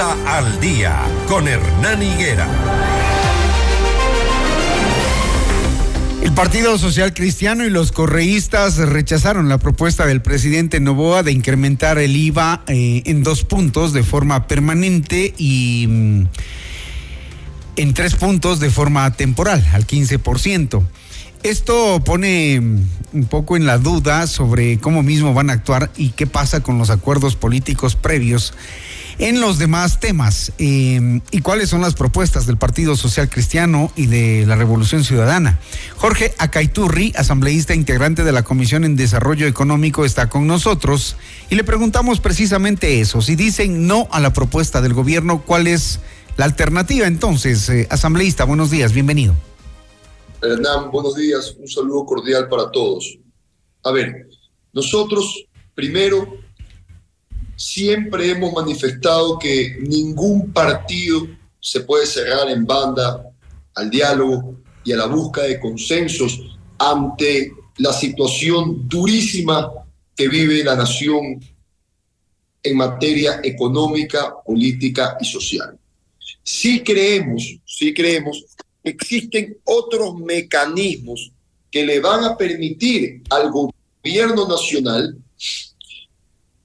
Al Día con Hernán Higuera. El Partido Social Cristiano y los correístas rechazaron la propuesta del presidente Novoa de incrementar el IVA eh, en dos puntos de forma permanente y mm, en tres puntos de forma temporal, al 15%. Esto pone mm, un poco en la duda sobre cómo mismo van a actuar y qué pasa con los acuerdos políticos previos en los demás temas em, y cuáles son las propuestas del Partido Social Cristiano y de la Revolución Ciudadana. Jorge Acaiturri, asambleísta integrante de la Comisión en Desarrollo Económico, está con nosotros y le preguntamos precisamente eso. Si dicen no a la propuesta del gobierno, ¿cuál es la alternativa entonces? Eh, asambleísta, buenos días, bienvenido. Hernán, buenos días, un saludo cordial para todos. A ver, nosotros primero siempre hemos manifestado que ningún partido se puede cerrar en banda al diálogo y a la búsqueda de consensos ante la situación durísima que vive la nación en materia económica, política y social. Sí creemos, sí creemos que existen otros mecanismos que le van a permitir al gobierno nacional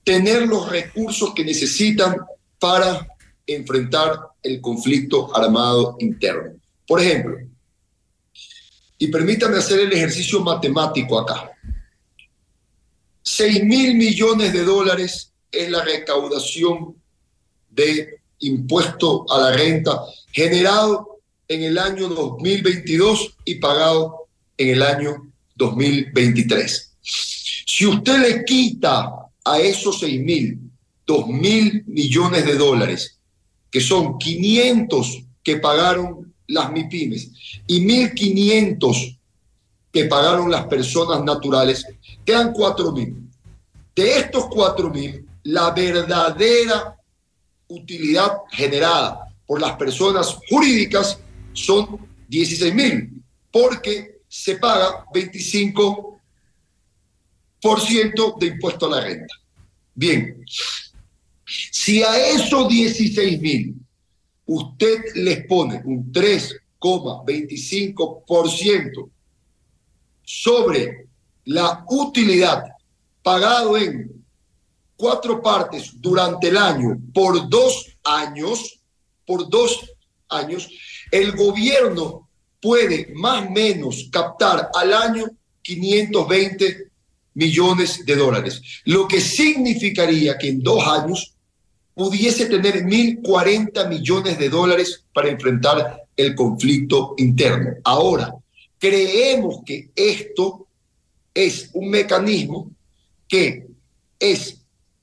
tener los recursos que necesitan para enfrentar el conflicto armado interno. Por ejemplo, y permítame hacer el ejercicio matemático acá. 6 mil millones de dólares es la recaudación de impuesto a la renta generado en el año 2022 y pagado en el año 2023. Si usted le quita a esos 6 mil, 2 mil millones de dólares, que son 500 que pagaron las MIPIMES y 1.500 que pagaron las personas naturales, quedan 4 mil. De estos 4 mil, la verdadera utilidad generada por las personas jurídicas son 16 mil, porque se paga 25 por ciento de impuesto a la renta. Bien, si a esos 16 mil usted les pone un 3,25% sobre la utilidad pagado en cuatro partes durante el año por dos años, por dos años, el gobierno puede más o menos captar al año 520 millones de dólares, lo que significaría que en dos años pudiese tener 1.040 millones de dólares para enfrentar el conflicto interno. Ahora, creemos que esto es un mecanismo que es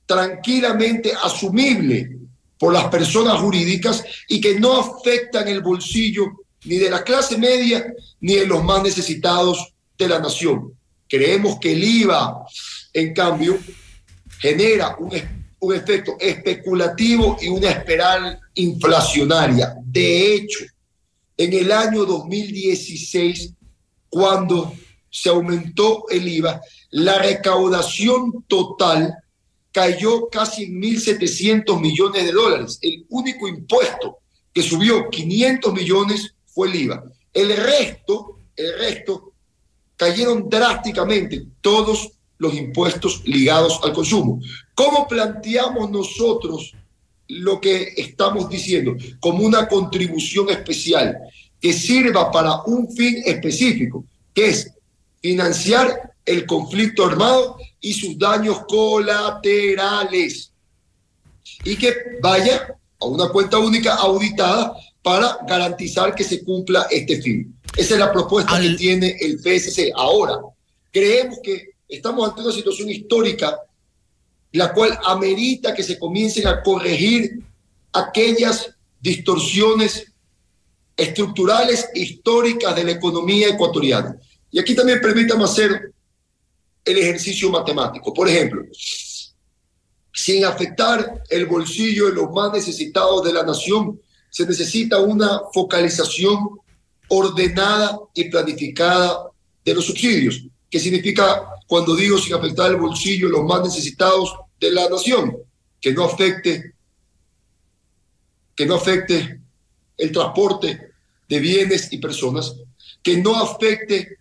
tranquilamente asumible por las personas jurídicas y que no afectan el bolsillo ni de la clase media ni de los más necesitados de la nación. Creemos que el IVA, en cambio, genera un, un efecto especulativo y una espiral inflacionaria. De hecho, en el año 2016, cuando se aumentó el IVA, la recaudación total cayó casi en 1.700 millones de dólares. El único impuesto que subió 500 millones fue el IVA. El resto, el resto cayeron drásticamente todos los impuestos ligados al consumo. ¿Cómo planteamos nosotros lo que estamos diciendo? Como una contribución especial que sirva para un fin específico, que es financiar el conflicto armado y sus daños colaterales. Y que vaya a una cuenta única auditada para garantizar que se cumpla este fin. Esa es la propuesta que tiene el PSC. Ahora, creemos que estamos ante una situación histórica la cual amerita que se comiencen a corregir aquellas distorsiones estructurales históricas de la economía ecuatoriana. Y aquí también permítame hacer el ejercicio matemático. Por ejemplo, sin afectar el bolsillo de los más necesitados de la nación, se necesita una focalización ordenada y planificada de los subsidios. ¿Qué significa cuando digo sin afectar el bolsillo los más necesitados de la nación? Que no afecte que no afecte el transporte de bienes y personas, que no afecte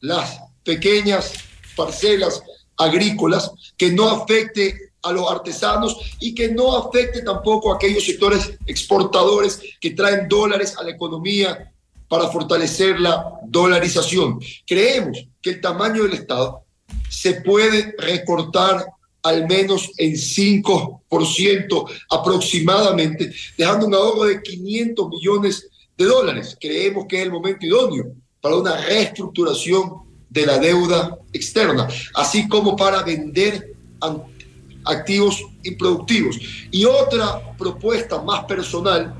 las pequeñas parcelas agrícolas, que no afecte a los artesanos y que no afecte tampoco a aquellos sectores exportadores que traen dólares a la economía para fortalecer la dolarización. Creemos que el tamaño del Estado se puede recortar al menos en 5% aproximadamente, dejando un ahorro de 500 millones de dólares. Creemos que es el momento idóneo para una reestructuración de la deuda externa, así como para vender activos improductivos. Y otra propuesta más personal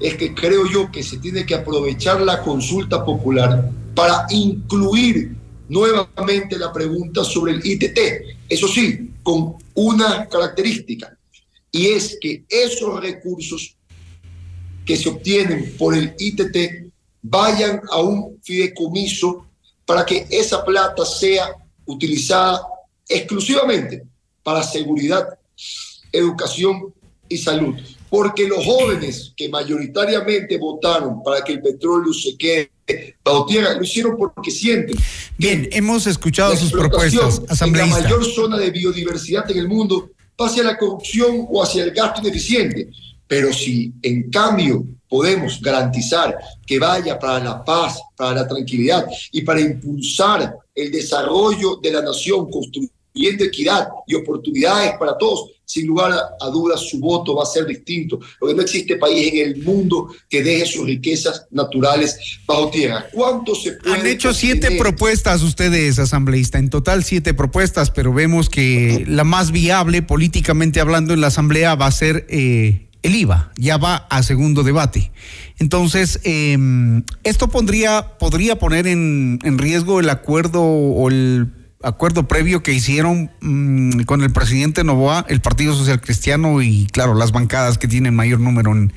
es que creo yo que se tiene que aprovechar la consulta popular para incluir nuevamente la pregunta sobre el ITT. Eso sí, con una característica, y es que esos recursos que se obtienen por el ITT vayan a un fideicomiso para que esa plata sea utilizada exclusivamente para seguridad, educación y salud. Porque los jóvenes que mayoritariamente votaron para que el petróleo se quede bajo tierra, lo hicieron porque sienten. Bien, hemos escuchado sus propuestas, asambleísta. la mayor zona de biodiversidad en el mundo hacia la corrupción o hacia el gasto ineficiente. Pero si en cambio podemos garantizar que vaya para la paz, para la tranquilidad y para impulsar el desarrollo de la nación, construyendo equidad y oportunidades para todos, sin lugar a, dudas su voto va a ser distinto, porque no existe país en el mundo que deje sus riquezas naturales bajo tierra. ¿Cuánto se Han hecho siete propuestas ustedes, asambleísta, en total siete propuestas, pero vemos que la más viable políticamente hablando en la asamblea va a ser eh, el IVA, ya va a segundo debate. Entonces, em, esto pondría, podría poner en, en riesgo el acuerdo o el acuerdo previo que hicieron mm, con el presidente Novoa, el Partido Social Cristiano y, claro, las bancadas que tienen mayor número en,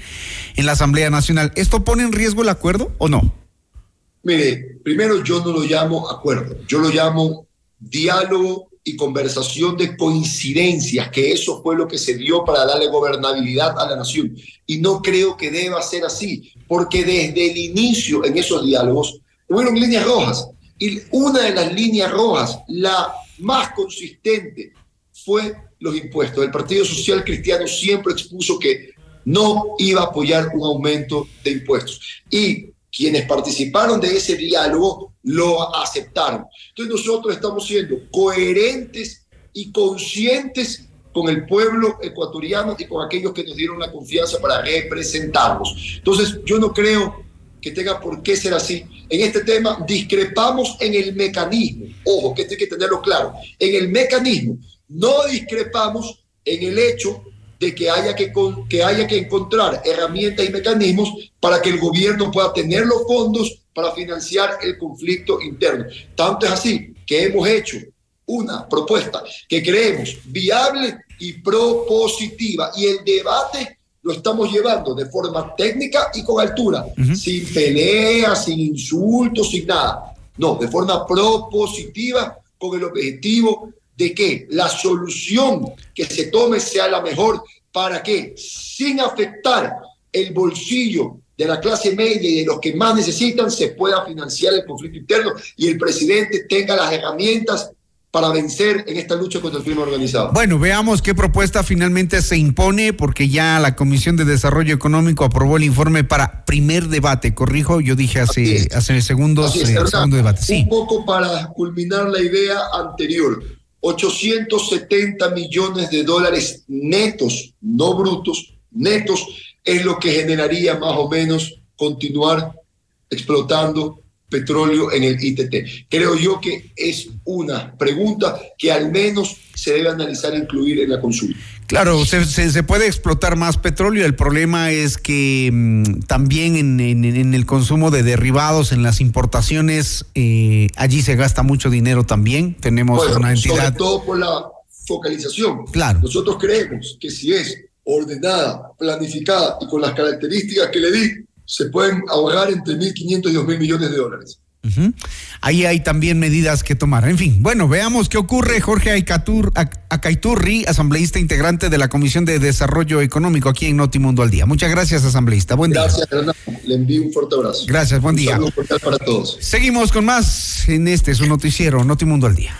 en la Asamblea Nacional. ¿Esto pone en riesgo el acuerdo o no? Mire, primero yo no lo llamo acuerdo, yo lo llamo diálogo y conversación de coincidencias, que eso fue lo que se dio para darle gobernabilidad a la nación. Y no creo que deba ser así, porque desde el inicio en esos diálogos hubieron líneas rojas y una de las líneas rojas, la más consistente, fue los impuestos. El Partido Social Cristiano siempre expuso que no iba a apoyar un aumento de impuestos. Y quienes participaron de ese diálogo lo aceptaron. Entonces nosotros estamos siendo coherentes y conscientes con el pueblo ecuatoriano y con aquellos que nos dieron la confianza para representarlos. Entonces yo no creo que tenga por qué ser así. En este tema discrepamos en el mecanismo. Ojo, que esto hay que tenerlo claro. En el mecanismo. No discrepamos en el hecho de que haya que, que haya que encontrar herramientas y mecanismos para que el gobierno pueda tener los fondos para financiar el conflicto interno. Tanto es así que hemos hecho una propuesta que creemos viable y propositiva y el debate lo estamos llevando de forma técnica y con altura, sin peleas, sin insultos, sin nada. No, de forma propositiva, con el objetivo de que la solución que se tome sea la mejor. Para que, sin afectar el bolsillo de la clase media y de los que más necesitan, se pueda financiar el conflicto interno y el presidente tenga las herramientas para vencer en esta lucha contra el crimen organizado. Bueno, veamos qué propuesta finalmente se impone, porque ya la Comisión de Desarrollo Económico aprobó el informe para primer debate. Corrijo, yo dije hace, hace segundos, eh, segundo debate. Sí. Un poco para culminar la idea anterior. 870 millones de dólares netos, no brutos, netos, es lo que generaría más o menos continuar explotando petróleo en el ITT. Creo yo que es una pregunta que al menos se debe analizar e incluir en la consulta. Claro, se, puede explotar más petróleo. El problema es que mm, también en, el consumo de derivados, en las importaciones, eh, allí se gasta mucho dinero también. Tenemos una entidad. Sobre todo por la focalización. Claro. Nosotros creemos que si es ordenada, planificada y con las características que le di, se pueden ahorrar entre 1.500 y 2.000 millones de dólares. Ahí hay también medidas que tomar. En fin, bueno, veamos qué ocurre. Jorge Aicatur, Acaiturri, asambleísta integrante de la Comisión de Desarrollo Económico aquí en Notimundo al Día. Muchas gracias, asambleísta. Buen día. Gracias. Le envío un fuerte abrazo. Gracias, buen día. Un saludo para todos. Seguimos con más en este, su noticiero, Notimundo al Día.